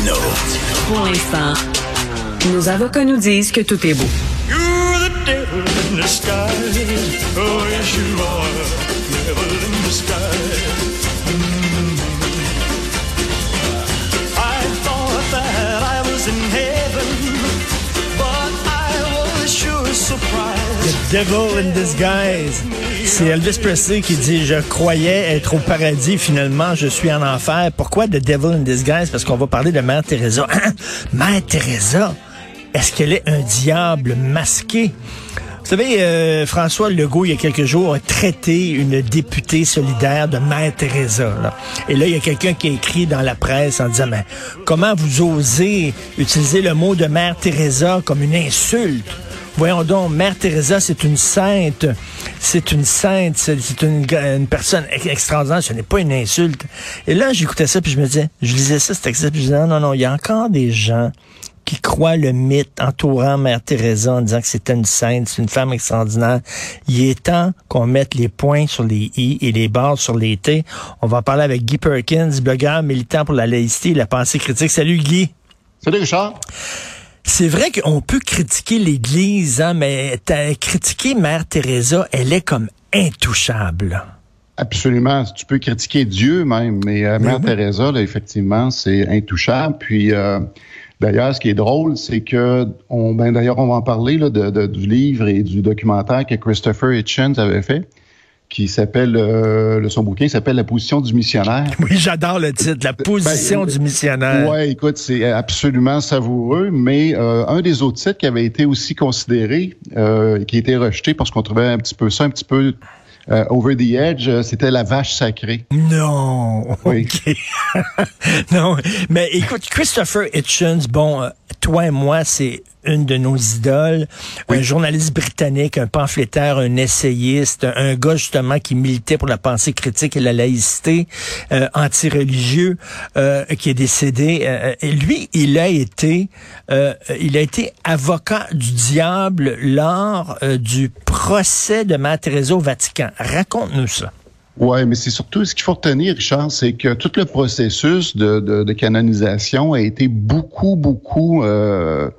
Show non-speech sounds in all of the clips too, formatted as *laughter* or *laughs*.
Martino. Pour l'instant, nos avocats nous disent que tout est beau. You're the Devil in Disguise. C'est Elvis Presley qui dit Je croyais être au paradis, finalement je suis en enfer. Pourquoi The Devil in Disguise? Parce qu'on va parler de Mère Teresa. *coughs* Mère Teresa, est-ce qu'elle est un diable masqué? Vous savez, euh, François Legault, il y a quelques jours, a traité une députée solidaire de Mère Teresa. Là. Et là, il y a quelqu'un qui a écrit dans la presse en disant, mais comment vous osez utiliser le mot de Mère Teresa comme une insulte? Voyons donc, Mère Teresa, c'est une sainte. C'est une sainte. C'est une, personne extraordinaire. Ce n'est pas une insulte. Et là, j'écoutais ça, puis je me disais, je lisais ça, cet extrait, puis je disais, non, non, non, il y a encore des gens qui croient le mythe entourant Mère Teresa en disant que c'était une sainte, c'est une femme extraordinaire. Il est temps qu'on mette les points sur les i et les barres sur les t. On va parler avec Guy Perkins, blogueur militant pour la laïcité et la pensée critique. Salut Guy. Salut Richard. C'est vrai qu'on peut critiquer l'Église, hein, mais critiquer Mère Teresa, elle est comme intouchable. Absolument. Tu peux critiquer Dieu même, mais euh, Mère oui. Teresa, là, effectivement, c'est intouchable. Puis euh, D'ailleurs, ce qui est drôle, c'est que, on, ben d'ailleurs, on va en parler là, de, de, du livre et du documentaire que Christopher Hitchens avait fait, qui s'appelle, euh, son bouquin s'appelle La position du missionnaire. Oui, j'adore le titre, La position ben, du missionnaire. Ouais, écoute, c'est absolument savoureux, mais euh, un des autres titres qui avait été aussi considéré, euh, qui a été rejeté parce qu'on trouvait un petit peu ça un petit peu euh, Over the Edge, euh, c'était la vache sacrée. Non. *laughs* Oui. *laughs* Non. Mais écoute, Christopher Hitchens, bon, euh, toi et moi, c'est une de nos idoles, oui. un journaliste britannique, un pamphlétaire, un essayiste, un gars justement qui militait pour la pensée critique et la laïcité, euh, anti-religieux, euh, qui est décédé. Euh, et lui, il a été, il a été avocat du diable lors du procès de Teresa au Vatican. Raconte-nous ça. Oui, mais c'est surtout ce qu'il faut retenir, Richard, c'est que tout le processus de, de, de, canonisation a été beaucoup, beaucoup. Euh,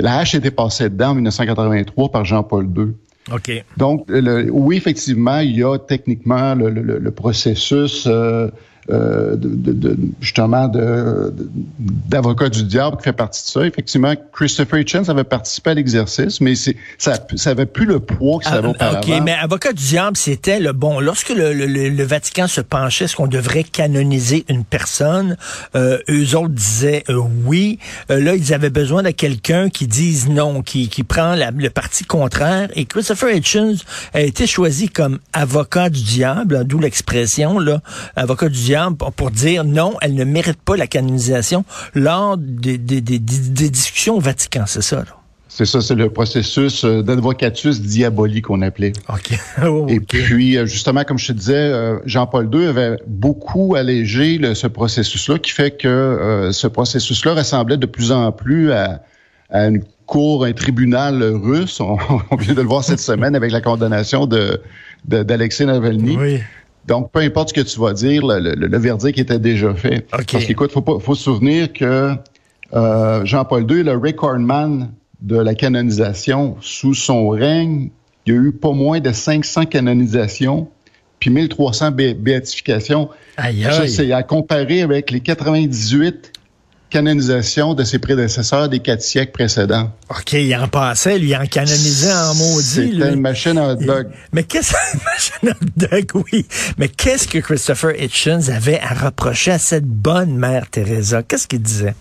la hache a été passée dedans en 1983 par Jean-Paul II. OK. Donc, le, oui, effectivement, il y a techniquement le, le, le processus euh, euh, de, de, justement de, d'avocat du diable qui fait partie de ça. Effectivement, Christopher Hitchens avait participé à l'exercice, mais c'est ça, ça avait plus le poids que ça avait ah, auparavant. OK, mais avocat du diable, c'était le bon. Lorsque le, le, le Vatican se penchait, est-ce qu'on devrait canoniser une personne? Euh, eux autres disaient euh, oui. Euh, là, ils avaient besoin de quelqu'un qui dise non, qui, qui prend la, le parti contraire. Et Christopher Hitchens a été choisi comme avocat du diable, d'où l'expression, là, avocat du diable pour dire non, elle ne mérite pas la canonisation lors des, des, des, des discussions au Vatican, c'est ça? Là? C'est ça, c'est le processus d'advocatus diabolique qu'on appelait. OK. *laughs* oh, Et okay. puis, justement, comme je te disais, Jean-Paul II avait beaucoup allégé le, ce processus-là, qui fait que euh, ce processus-là ressemblait de plus en plus à, à une cour, un tribunal russe. *laughs* On, on, vient de le voir cette semaine avec la condamnation de d'Alexei Navalny. Oui. Donc, peu importe ce que tu vas dire, le, le, le verdict était déjà fait. Okay. Parce qu'écoute, faut, faut se souvenir que euh, Jean-Paul II le recordman de la canonisation. Sous son règne, il y a eu pas moins de 500 canonisations, puis 1300 bé béatifications. Aïe, aïe. Ça, c'est à comparer avec les 98 canonisation de ses prédécesseurs des quatre siècles précédents. OK, il en passait, lui, il en canonisait en maudit. C'était une machine à hot dog. Mais qu'est-ce *laughs* une machine à hot dog, oui. Mais qu'est-ce que Christopher Hitchens avait à reprocher à cette bonne mère Teresa? Qu'est-ce qu'il disait?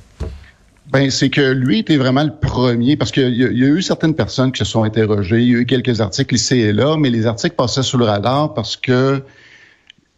Ben, c'est que lui était vraiment le premier, parce qu'il y, y, a eu certaines personnes qui se sont interrogées, il y a eu quelques articles ici et là, mais les articles passaient sous le radar parce que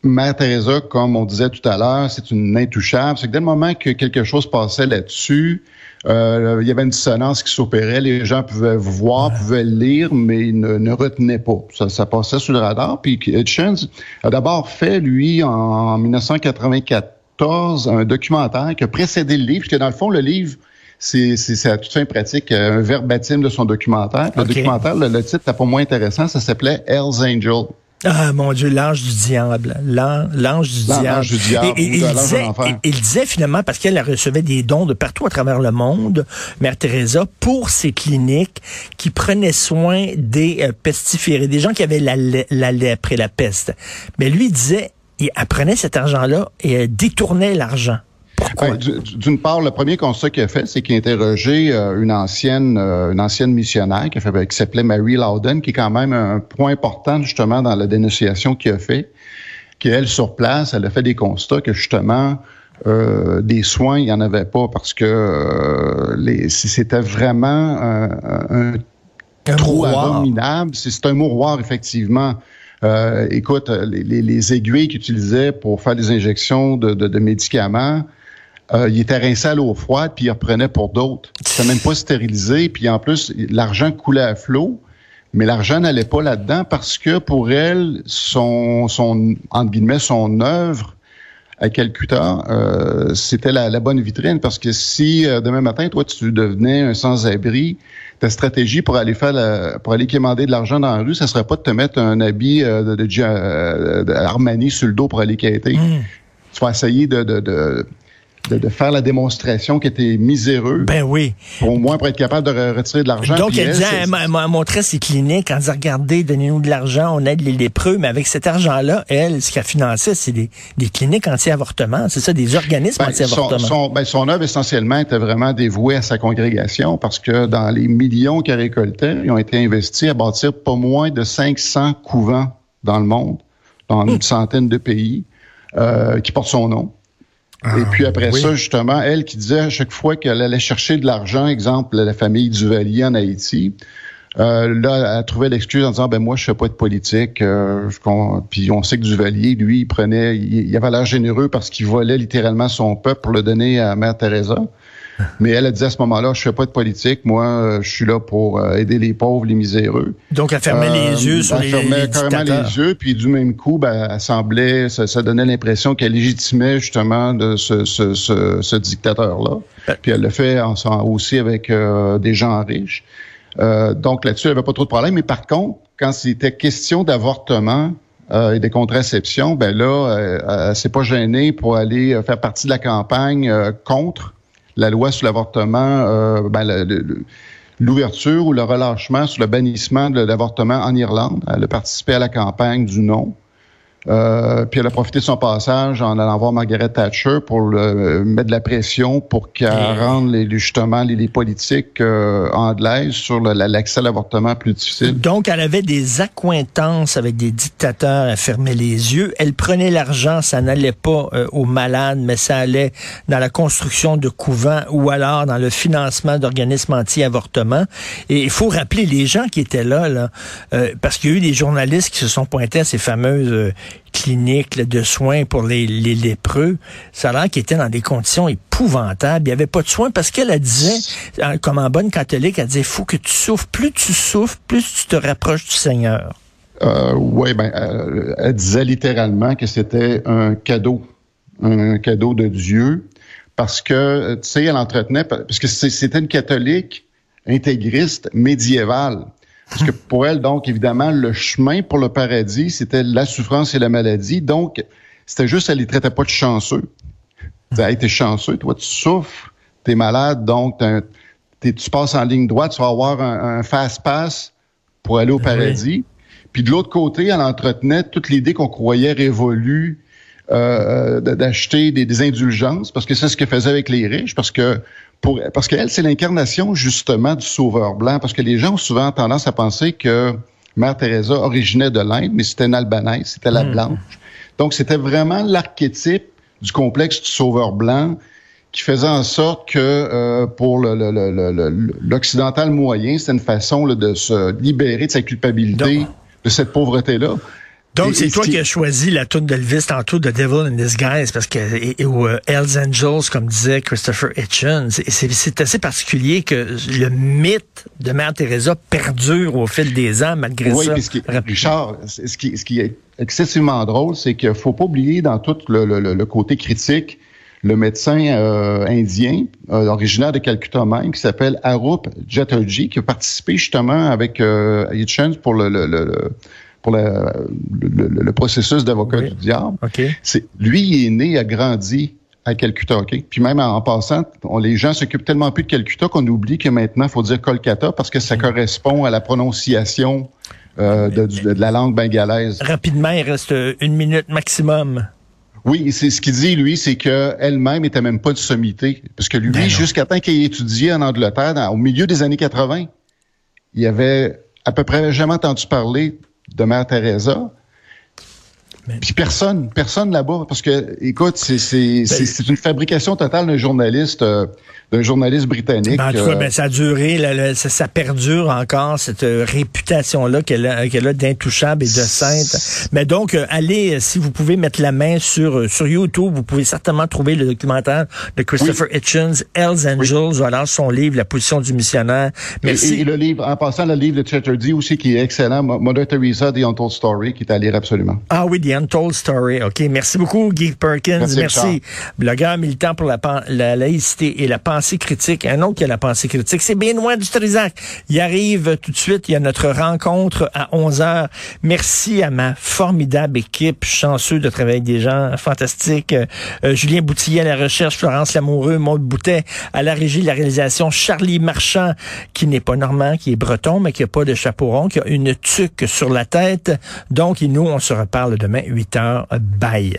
Mère Teresa, comme on disait tout à l'heure, c'est une intouchable. C'est que dès le moment que quelque chose passait là-dessus, euh, il y avait une dissonance qui s'opérait. Les gens pouvaient voir, pouvaient lire, mais ils ne, ne retenaient pas. Ça, ça, passait sous le radar. Puis Hitchens a d'abord fait, lui, en 1994, un documentaire qui a précédé le livre, parce que dans le fond, le livre, c'est à toute fin pratique un verbatim de son documentaire. Le okay. documentaire, le, le titre pas moins intéressant, ça s'appelait Hell's Angel. Ah, mon Dieu, l'ange du diable. L'an- L'ange du L'ange diable. du diable Et- et- il, disait, il disait finalement, parce qu'elle recevait des dons de partout à travers le monde, Mère Teresa, pour ses cliniques qui prenaient soin des euh, pestiférés, des gens qui avaient la, la lèpre et la peste. Mais lui, il disait, il elle prenait cet argent-là et elle détournait l'argent. Pourquoi? Ben, D'une part, le premier constat qu'il a fait, c'est qu'il a interrogé euh, une ancienne euh, une ancienne missionnaire qui, s'appelait Mary Loudon, qui est quand même un point important justement dans la dénonciation qu'il a fait, qui elle sur place, elle a fait des constats que justement euh, des soins, il n'y en avait pas parce que euh, les- si c'était vraiment un, un Un trou abominable. C'est c'est un mouroir, effectivement. Euh, écoute, les, les- les aiguilles qu'ils utilisaient pour faire des injections de, de- de médicaments, euh, ils étaient rincés à l'eau froide, puis ils reprenaient pour d'autres. C'était même pas stérilisé, puis en plus, l'argent coulait à flot. Mais l'argent n'allait pas là-dedans parce que pour elle, son, son entre guillemets, son œuvre à Calcutta, euh, c'était la, la bonne vitrine parce que si euh, demain matin, toi, tu devenais un sans-abri, ta stratégie pour aller faire la, pour aller quémander de l'argent dans la rue, ça serait pas de te mettre un habit euh, de, de, euh, de Armani sur le dos pour aller quêter. Hmm. Tu vas essayer de, de, de, de, de faire la démonstration tu es miséreux, Ben oui. pour au moins pour être capable de re- retirer de l'argent. Donc, elle, disait, elle, m'a- elle m'a montré ses cliniques en disant, regardez, donnez-nous de l'argent, on aide les lépreux. Mais avec cet argent-là, elle, ce qu'elle finançait, c'est des, des cliniques anti-avortement. C'est ça, des organismes Ben, anti-avortement. son, ben, son œuvre essentiellement était vraiment dévouée à sa congrégation parce que dans les millions qu'elle récoltait, ils ont été investis à bâtir pas moins de 500 couvents dans le monde, dans une centaine de pays, euh, qui portent son nom. Et puis après oui. ça, justement, elle qui disait à chaque fois qu'elle allait chercher de l'argent, exemple la famille Duvalier en Haïti, euh, là, elle trouvait l'excuse en disant ben moi je fais pas de politique. Euh, je con- puis on sait que Duvalier, lui, il prenait, il, il avait l'air généreux parce qu'il volait littéralement son peuple pour le donner à Mère Teresa. Mais elle a dit à ce moment-là, je fais pas de politique. Moi, euh, je suis là pour euh, aider les pauvres, les miséreux. Donc, elle fermait Euh, les yeux sur elle les, fermait les carrément dictateurs. les yeux, puis du même coup, ben, elle semblait, ça, ça donnait l'impression qu'elle légitimait justement de ce, ce, ce, ce dictateur-là. Ben Puis elle le fait en- aussi avec euh, des gens riches. Euh, donc là-dessus, elle avait pas trop de problème. Mais par contre, quand c'était question d'avortement euh, et de contraception, ben là, euh, elle s'est pas gênée pour aller euh, faire partie de la campagne euh, contre la loi sur l'avortement, euh, ben, l'ouverture ou le relâchement sur le bannissement de l'avortement en Irlande. Elle a participé à la campagne du non. Euh, puis elle a profité de son passage en allant voir Margaret Thatcher pour le, euh, mettre de la pression pour qu'elle rende les, justement les, les politiques euh, anglaises sur l'accès à l'avortement plus difficile. Donc, elle avait des accointances avec des dictateurs, elle fermait les yeux, elle prenait l'argent, ça n'allait pas euh, aux malades, mais ça allait dans la construction de couvents ou alors dans le financement d'organismes anti-avortement. Et il faut rappeler les gens qui étaient là, là euh, parce qu'il y a eu des journalistes qui se sont pointés à ces fameuses cliniques là, de soins pour les, lépreux. Ça a l'air qu'ils dans des conditions épouvantables. Il n'y avait pas de soins parce qu'elle elle disait, euh, comme en bonne catholique, elle disait, faut que tu souffres. Plus tu souffres, plus tu te rapproches du Seigneur. Euh, oui, ben, euh, elle disait littéralement que c'était un cadeau, un cadeau de Dieu, parce que, tu sais, elle entretenait, parce que c'était une catholique intégriste médiévale. Parce que pour elle, donc, évidemment, le chemin pour le paradis, c'était la souffrance et la maladie. Donc, c'était juste, elle les traitait pas de chanceux. Elle disait, hey, t'es chanceux, toi, tu souffres, t'es malade, donc tu passes en ligne droite, tu vas avoir un, un fast-pass pour aller au paradis. Puis de l'autre côté, elle entretenait toute l'idée qu'on croyait révolue euh, de- d'acheter des, des indulgences, parce que c'est ce qu'elle faisait avec les riches, parce que pour parce qu'elle, c'est l'incarnation justement du sauveur blanc, parce que les gens ont souvent tendance à penser que Mère Teresa originait de l'Inde, mais c'était une albanaise, c'était la blanche. Donc c'était vraiment l'archétype du complexe du sauveur blanc qui faisait en sorte que euh, pour le- le- le- le- le- l'occidental moyen, c'était une façon là, de se libérer de sa culpabilité, Donc- de cette pauvreté-là. Donc, c'est toi qui- as choisi la tune d'Elvis tantôt de Devil in Disguise, parce que, et, et- ou euh, Hells Angels, comme disait Christopher Hitchens. C'est- assez particulier que le mythe de Mère Teresa perdure au fil des ans, malgré Oui, ça. puis ce qui, Rap- Richard, ce qui, ce qui est excessivement drôle, c'est qu'il faut pas oublier dans tout le, le- le- le côté critique le médecin euh, indien, euh, originaire de Calcutta même, qui s'appelle Arup Chatterjee, qui a participé justement avec euh, Hitchens pour le, le- le- pour le, le, le processus d'avocat Oui. du diable. OK. C'est lui, il est né, il a grandi à Calcutta, OK? Puis même en, en passant, on- les gens s'occupent tellement plus de Calcutta qu'on oublie que maintenant, il faut dire Kolkata parce que ça correspond à la prononciation euh, de, du- de la langue bengalaise. Rapidement, il reste une minute maximum. Oui, c'est ce qu'il dit, lui, c'est que elle-même était même pas une sommité. Parce que lui, Ben jusqu'à temps qu'il ait étudié en Angleterre, dans- au milieu des années 80, il avait à peu près jamais entendu parler de Mère Teresa. Mais- Puis personne, personne là-bas, parce que, écoute, c'est c'est une fabrication totale d'un journaliste, euh, d'un journaliste britannique. Ben, en tout cas, euh, ben, ça a duré, là, là, ça, ça perdure encore, cette euh, réputation-là qu'elle a, qu'elle a d'intouchable et de sainte. Mais donc, euh, allez, si vous pouvez mettre la main sur, sur YouTube, vous pouvez certainement trouver le documentaire de Christopher Hitchens, Hells Angels, voilà son livre, La position du missionnaire. Merci. Et, et le livre, en passant, le livre de Chatterjee aussi, qui est excellent, Mo- Mother Teresa, The Untold Story, qui est à lire absolument. Ah oui, The Untold Story. OK. Merci beaucoup, Guy Perkins. Merci, Merci. Blogueur militant pour la, la laïcité et la pensée critique. Un autre qui a la pensée critique, c'est Benoît Dutrisac. Il arrive tout de suite. Il y a notre rencontre à 11 heures. Merci à ma formidable équipe. Je suis chanceux de travailler avec des gens fantastiques. Euh, euh, Julien Boutillier à la recherche, Florence Lamoureux, Maud Boutet à la régie de la réalisation, Charlie Marchand, qui n'est pas normand, qui est breton, mais qui a pas de chapeau rond, qui a une tuque sur la tête. Donc, et nous, on se reparle demain, 8 heures. Bye.